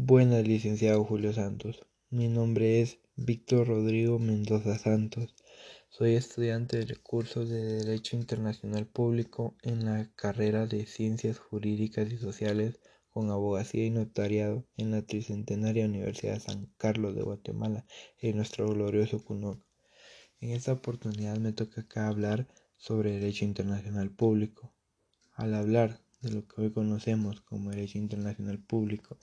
Buenas, licenciado Julio Santos. Mi nombre es Víctor Rodrigo Mendoza Santos. Soy estudiante del curso de Derecho Internacional Público en la carrera de Ciencias Jurídicas y Sociales con Abogacía y Notariado en la Tricentenaria Universidad de San Carlos de Guatemala, en nuestro glorioso CUNOC. En esta oportunidad me toca acá hablar sobre Derecho Internacional Público. Al hablar de lo que hoy conocemos como derecho internacional público,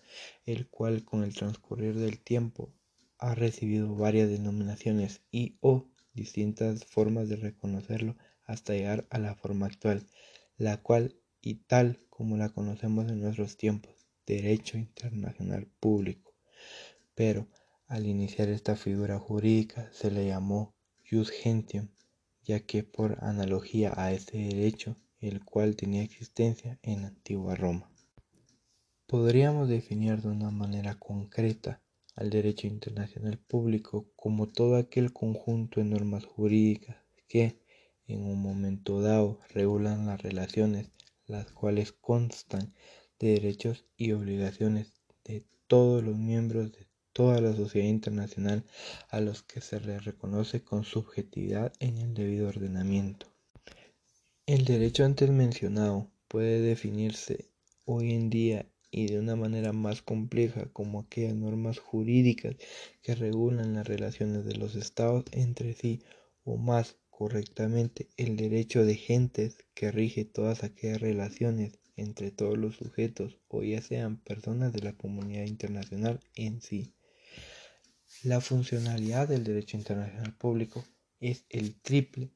el cual con el transcurrir del tiempo ha recibido varias denominaciones y o distintas formas de reconocerlo hasta llegar a la forma actual, la cual y tal como la conocemos en nuestros tiempos, derecho internacional público. Pero al iniciar esta figura jurídica se le llamó jus gentium, ya que por analogía a este derecho el cual tenía existencia en la antigua Roma. Podríamos definir de una manera concreta al derecho internacional público como todo aquel conjunto de normas jurídicas que, en un momento dado, regulan las relaciones, las cuales constan de derechos y obligaciones de todos los miembros de toda la sociedad internacional a los que se les reconoce con subjetividad en el debido ordenamiento. El derecho antes mencionado puede definirse hoy en día y de una manera más compleja como aquellas normas jurídicas que regulan las relaciones de los estados entre sí o más correctamente el derecho de gentes que rige todas aquellas relaciones entre todos los sujetos o ya sean personas de la comunidad internacional en sí. La funcionalidad del derecho internacional público es el triple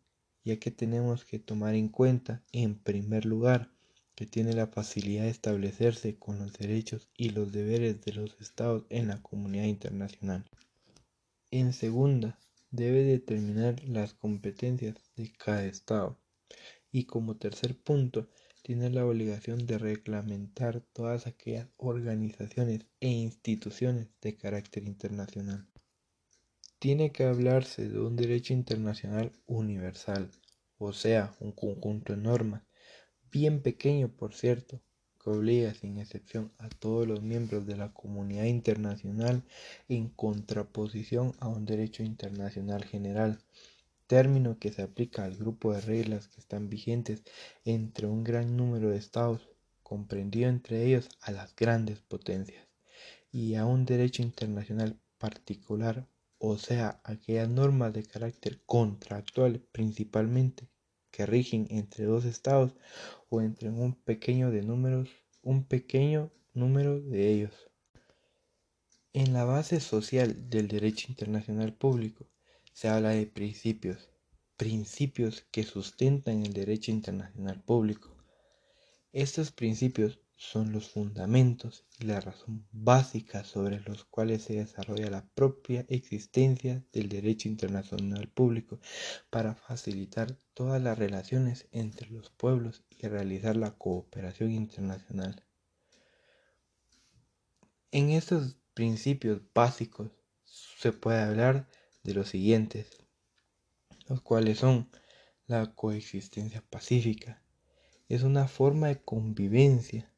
ya que tenemos que tomar en cuenta, en primer lugar, que tiene la facilidad de establecerse con los derechos y los deberes de los estados en la comunidad internacional. En segunda, debe determinar las competencias de cada estado. Y como tercer punto, tiene la obligación de reglamentar todas aquellas organizaciones e instituciones de carácter internacional. Tiene que hablarse de un derecho internacional universal, o sea, un conjunto de normas, bien pequeño por cierto, que obliga sin excepción a todos los miembros de la comunidad internacional en contraposición a un derecho internacional general, término que se aplica al grupo de reglas que están vigentes entre un gran número de estados, comprendido entre ellos a las grandes potencias, y a un derecho internacional particular o sea, aquellas normas de carácter contractual principalmente que rigen entre dos estados o entre un pequeño de números, un pequeño número de ellos. En la base social del derecho internacional público se habla de principios, principios que sustentan el derecho internacional público. Estos principios son los fundamentos y la razón básica sobre los cuales se desarrolla la propia existencia del derecho internacional público para facilitar todas las relaciones entre los pueblos y realizar la cooperación internacional. En estos principios básicos se puede hablar de los siguientes, los cuales son la coexistencia pacífica, es una forma de convivencia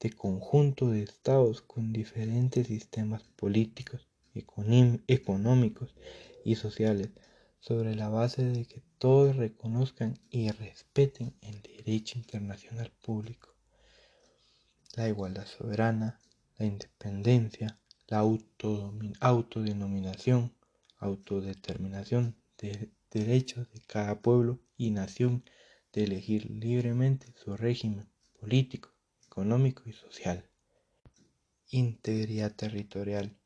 de conjunto de estados con diferentes sistemas políticos, económicos y sociales, sobre la base de que todos reconozcan y respeten el derecho internacional público, la igualdad soberana, la independencia, la autodenominación, autodeterminación de derechos de cada pueblo y nación de elegir libremente su régimen político, económico y social. Integridad territorial.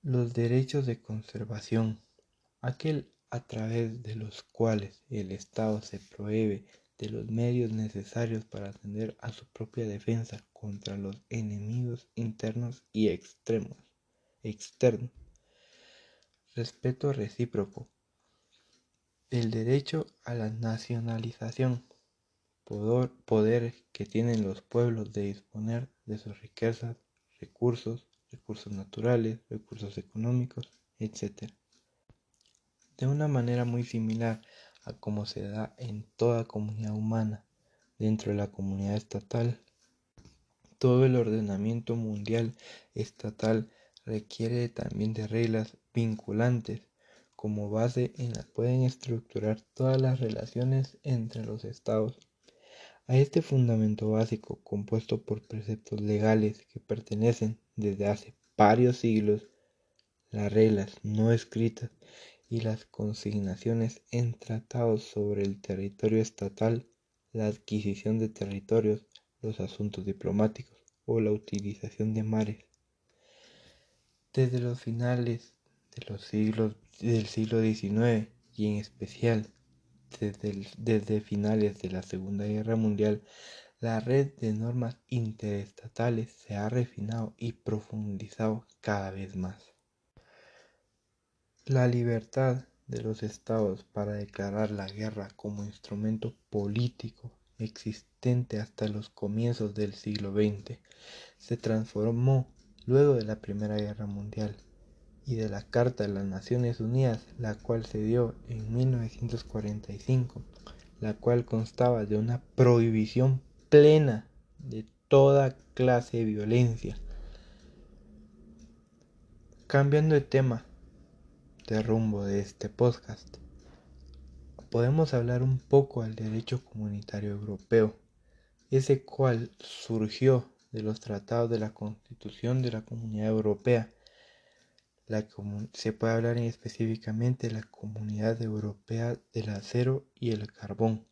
Los derechos de conservación, aquel a través de los cuales el Estado se prohíbe de los medios necesarios para atender a su propia defensa contra los enemigos internos y externos. Respeto recíproco. El derecho a la nacionalización poder que tienen los pueblos de disponer de sus riquezas, recursos, recursos naturales, recursos económicos, etc. De una manera muy similar a como se da en toda comunidad humana, dentro de la comunidad estatal, Todo el ordenamiento mundial estatal requiere también de reglas vinculantes como base en las pueden estructurar todas las relaciones entre los estados. A este fundamento básico, compuesto por preceptos legales que pertenecen desde hace varios siglos, las reglas no escritas y las consignaciones en tratados sobre el territorio estatal, la adquisición de territorios, los asuntos diplomáticos o la utilización de mares. Desde los finales de los siglos del siglo XIX y en especial desde, finales de la Segunda Guerra Mundial, la red de normas interestatales se ha refinado y profundizado cada vez más. La libertad de los estados para declarar la guerra como instrumento político existente hasta los comienzos del siglo XX se transformó luego de la Primera Guerra Mundial y de la Carta de las Naciones Unidas, la cual se dio en 1945, la cual constaba de una prohibición plena de toda clase de violencia. Cambiando de tema, de rumbo de este podcast, podemos hablar un poco del derecho comunitario europeo, ese cual surgió de los tratados de la Constitución de la Comunidad Europea. La se puede hablar específicamente de la Comunidad Europea del Acero y el Carbón,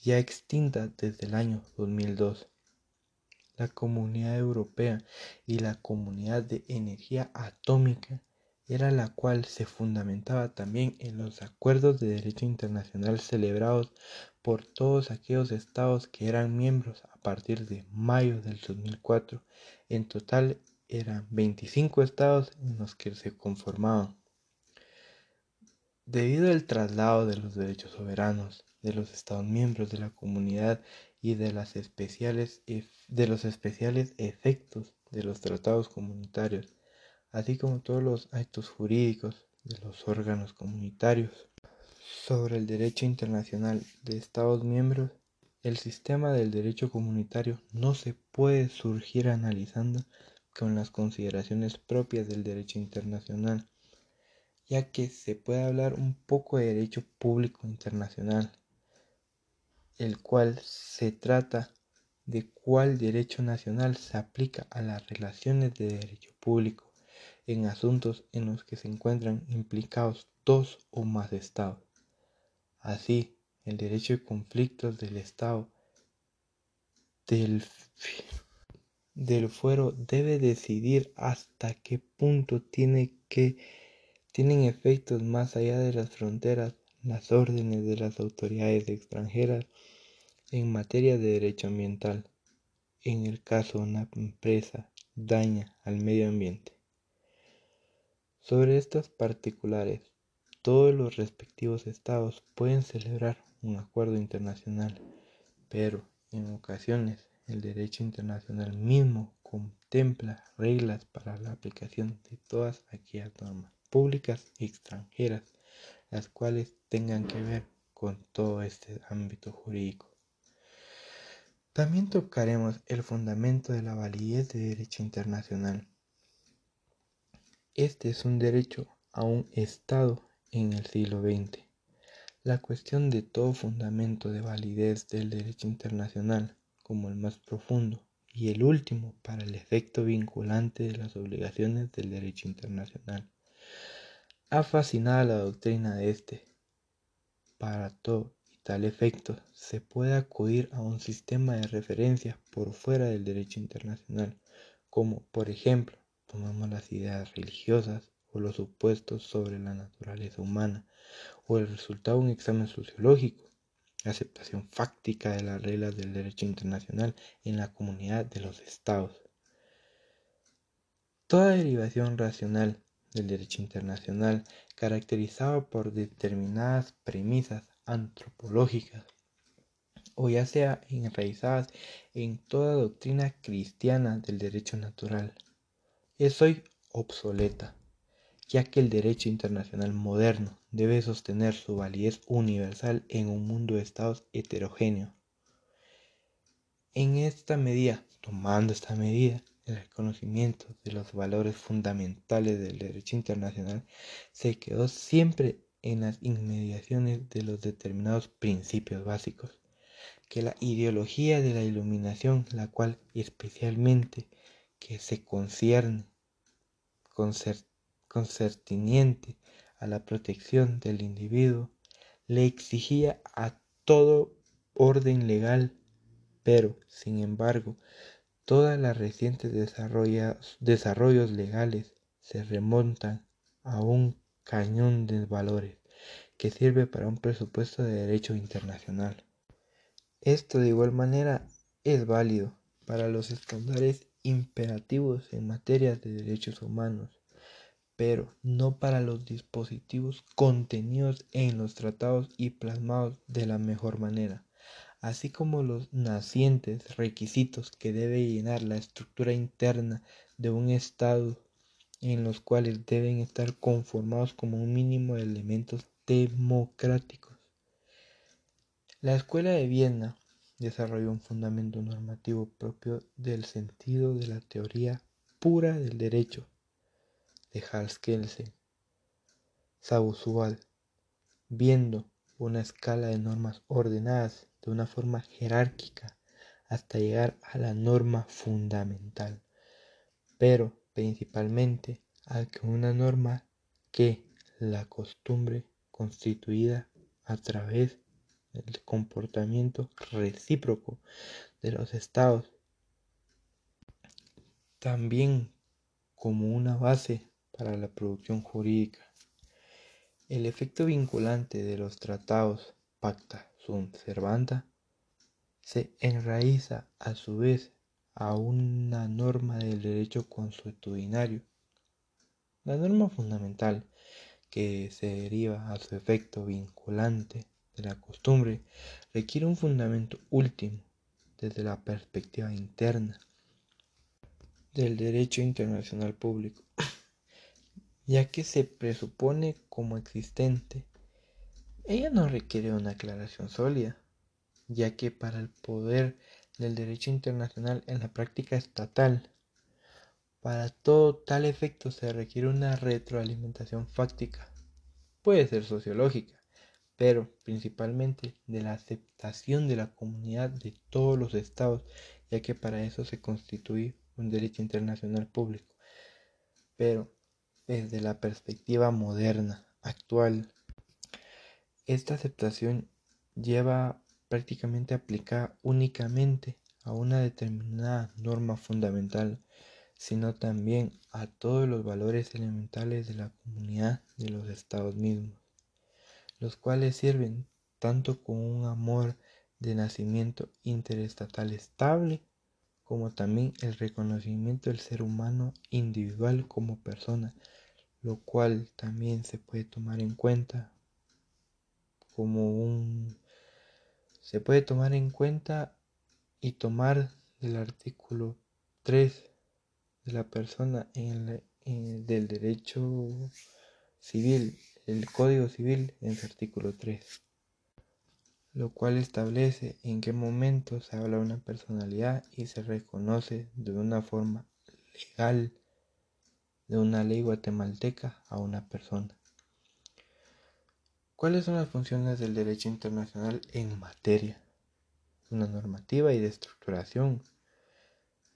ya extinta desde el año 2002. La Comunidad Europea y la Comunidad de Energía Atómica era la cual se fundamentaba también en los acuerdos de derecho internacional celebrados por todos aquellos estados que eran miembros a partir de mayo del 2004. En total eran 25 estados en los que se conformaban. Debido al traslado de los derechos soberanos de los estados miembros de la comunidad y de, las especiales, de los especiales efectos de los tratados comunitarios, así como todos los actos jurídicos de los órganos comunitarios. Sobre el derecho internacional de Estados miembros, el sistema del derecho comunitario no se puede surgir analizando con las consideraciones propias del derecho internacional, ya que se puede hablar un poco de derecho público internacional, el cual se trata de cuál derecho nacional se aplica a las relaciones de derecho público en asuntos en los que se encuentran implicados dos o más estados. Así, el derecho de conflictos del estado del, del fuero debe decidir hasta qué punto tiene que, tienen efectos más allá de las fronteras las órdenes de las autoridades extranjeras en materia de derecho ambiental, en el caso de una empresa daña al medio ambiente. Sobre estas particulares, todos los respectivos estados pueden celebrar un acuerdo internacional, pero en ocasiones el derecho internacional mismo contempla reglas para la aplicación de todas aquellas normas públicas y extranjeras, las cuales tengan que ver con todo este ámbito jurídico. También tocaremos el fundamento de la validez de derecho internacional este es un derecho a un Estado en el siglo XX. La cuestión de todo fundamento de validez del derecho internacional, como el más profundo y el último para el efecto vinculante de las obligaciones del derecho internacional, ha fascinado la doctrina de este. Para todo y tal efecto se puede acudir a un sistema de referencia por fuera del derecho internacional, como por ejemplo tomamos las ideas religiosas o los supuestos sobre la naturaleza humana o el resultado de un examen sociológico, aceptación fáctica de las reglas del derecho internacional en la comunidad de los estados. Toda derivación racional del derecho internacional caracterizada por determinadas premisas antropológicas o ya sea enraizadas en toda doctrina cristiana del derecho natural es hoy obsoleta, ya que el derecho internacional moderno debe sostener su validez universal en un mundo de estados heterogéneo. En esta medida, tomando esta medida, el reconocimiento de los valores fundamentales del derecho internacional se quedó siempre en las inmediaciones de los determinados principios básicos que la ideología de la iluminación, la cual especialmente que se concierne concertiniente a la protección del individuo, le exigía a todo orden legal, pero, sin embargo, todas las recientes desarrollos legales se remontan a un cañón de valores que sirve para un presupuesto de derecho internacional. Esto de igual manera es válido para los estándares imperativos en materia de derechos humanos, pero no para los dispositivos contenidos en los tratados y plasmados de la mejor manera, así como los nacientes requisitos que debe llenar la estructura interna de un Estado en los cuales deben estar conformados como un mínimo de elementos democráticos. La Escuela de Viena desarrolló un fundamento normativo propio del sentido de la teoría pura del derecho de Hans Kelsen. Sausual, viendo una escala de normas ordenadas de una forma jerárquica hasta llegar a la norma fundamental, pero principalmente a que una norma que la costumbre constituida a través el comportamiento recíproco de los estados, también como una base para la producción jurídica. El efecto vinculante de los tratados pacta sunt servanda se enraiza a su vez a una norma del derecho consuetudinario. La norma fundamental que se deriva a su efecto vinculante de la costumbre requiere un fundamento último desde la perspectiva interna del derecho internacional público, ya que se presupone como existente. Ella no requiere una aclaración sólida, ya que para el poder del derecho internacional en la práctica estatal, para todo tal efecto se requiere una retroalimentación fáctica. Puede ser sociológica, pero principalmente de la aceptación de la comunidad de todos los estados, ya que para eso se constituye un derecho internacional público. Pero desde la perspectiva moderna, actual, esta aceptación lleva prácticamente aplicada únicamente a una determinada norma fundamental, sino también a todos los valores elementales de la comunidad de los estados mismos los cuales sirven tanto con un amor de nacimiento interestatal estable, como también el reconocimiento del ser humano individual como persona, lo cual también se puede tomar en cuenta como un se puede tomar en cuenta y tomar del artículo 3 de la persona en el, del derecho civil el Código Civil en su artículo 3, lo cual establece en qué momento se habla una personalidad y se reconoce de una forma legal de una ley guatemalteca a una persona. ¿Cuáles son las funciones del derecho internacional en materia? Una normativa y de estructuración.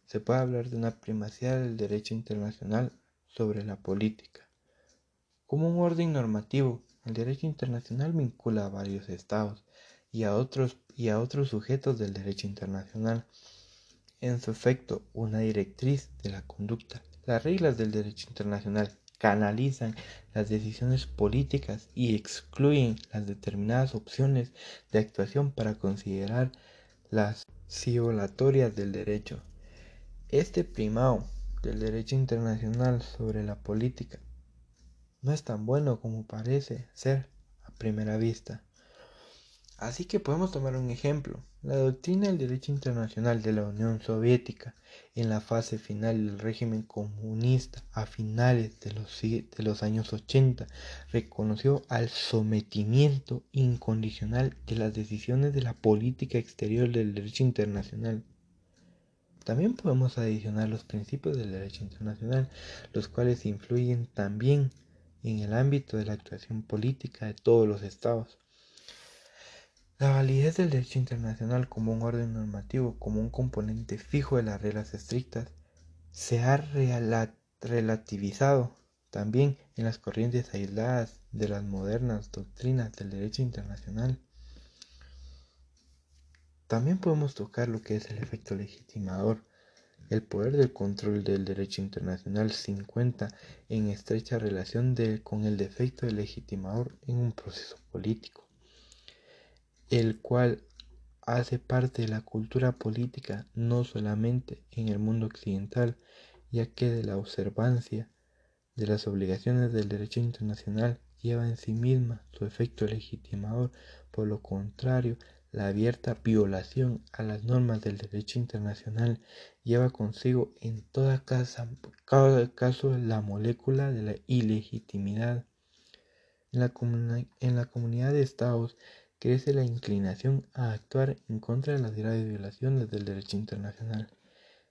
Se puede hablar de una primacía del derecho internacional sobre la política como un orden normativo, el derecho internacional vincula a varios estados y a otros, y a otros sujetos del derecho internacional. En su efecto, una directriz de la conducta. Las reglas del derecho internacional canalizan las decisiones políticas y excluyen las determinadas opciones de actuación para considerar las violatorias del derecho. Este primado del derecho internacional sobre la política no es tan bueno como parece ser a primera vista. Así que podemos tomar un ejemplo. La doctrina del derecho internacional de la Unión Soviética en la fase final del régimen comunista a finales de los, años 80 reconoció al sometimiento incondicional de las decisiones de la política exterior del derecho internacional. También podemos adicionar los principios del derecho internacional, los cuales influyen también en el ámbito de la actuación política de todos los estados. La validez del derecho internacional como un orden normativo, como un componente fijo de las reglas estrictas, se ha relativizado también en las corrientes aisladas de las modernas doctrinas del derecho internacional. También podemos tocar lo que es el efecto legitimador. El poder del control del derecho internacional se encuentra en estrecha relación con el defecto legitimador en un proceso político, el cual hace parte de la cultura política no solamente en el mundo occidental, ya que de la observancia de las obligaciones del derecho internacional lleva en sí misma su efecto legitimador, por lo contrario, la abierta violación a las normas del derecho internacional lleva consigo en toda cada caso la molécula de la ilegitimidad. En la, en la comunidad de estados crece la inclinación a actuar en contra de las graves violaciones del derecho internacional,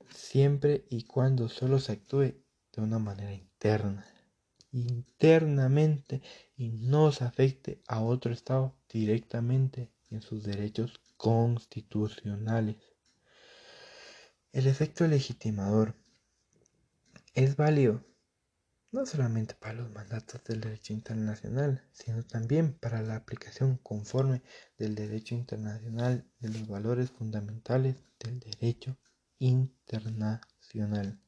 siempre y cuando solo se actúe de una manera interna, internamente y no se afecte a otro estado directamente en sus derechos constitucionales. El efecto legitimador es válido no solamente para los mandatos del derecho internacional, sino también para la aplicación conforme del derecho internacional de los valores fundamentales del derecho internacional.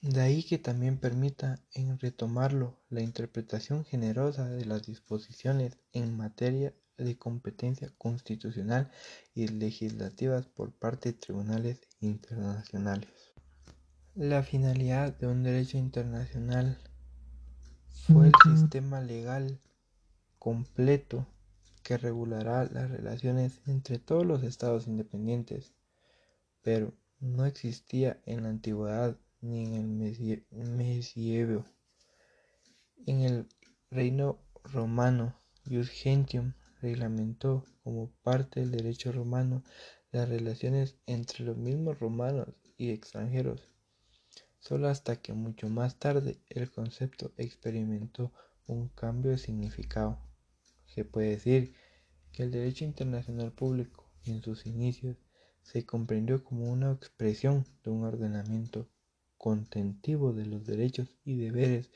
De ahí que también permita en retomarlo la interpretación generosa de las disposiciones en materia de competencia constitucional y legislativas por parte de tribunales internacionales. La finalidad de un derecho internacional fue el sistema legal completo que regulará las relaciones entre todos los estados independientes, pero no existía en la antigüedad ni en el medievo. En el reino romano, Jus Gentium reglamentó como parte del derecho romano las relaciones entre los mismos romanos y extranjeros, solo hasta que mucho más tarde el concepto experimentó un cambio de significado. Se puede decir que el derecho internacional público en sus inicios se comprendió como una expresión de un ordenamiento contentivo de los derechos y deberes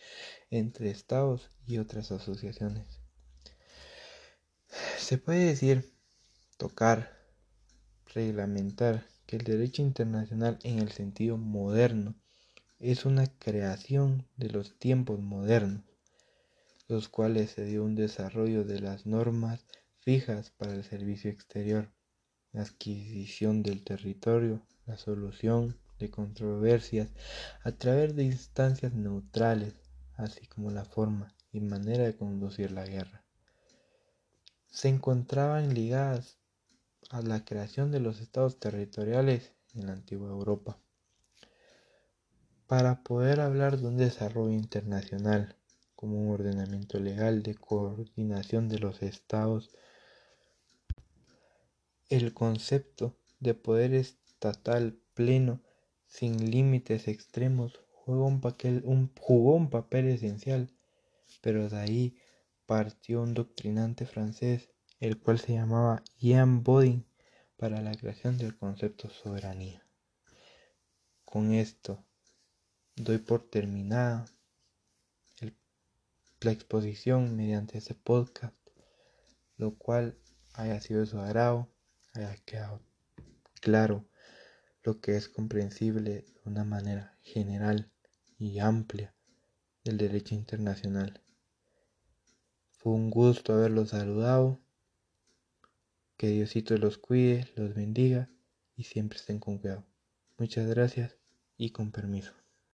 entre estados y otras asociaciones. Se puede decir, tocar, reglamentar que el derecho internacional en el sentido moderno es una creación de los tiempos modernos, los cuales se dio un desarrollo de las normas fijas para el servicio exterior, la adquisición del territorio, la solución de controversias a través de instancias neutrales, así como la forma y manera de conducir la guerra. Se encontraban ligadas a la creación de los estados territoriales en la antigua Europa. Para poder hablar de un desarrollo internacional como un ordenamiento legal de coordinación de los estados, el concepto de poder estatal pleno sin límites extremos, jugó un, papel, esencial, pero de ahí partió un doctrinante francés, el cual se llamaba Jean Bodin, para la creación del concepto soberanía. Con esto doy por terminada la exposición mediante este podcast, lo cual haya sido de su agrado, haya quedado claro lo que es comprensible de una manera general y amplia del derecho internacional. Fue un gusto haberlos saludado. Que Diosito los cuide, los bendiga y siempre estén con cuidado. Muchas gracias y con permiso.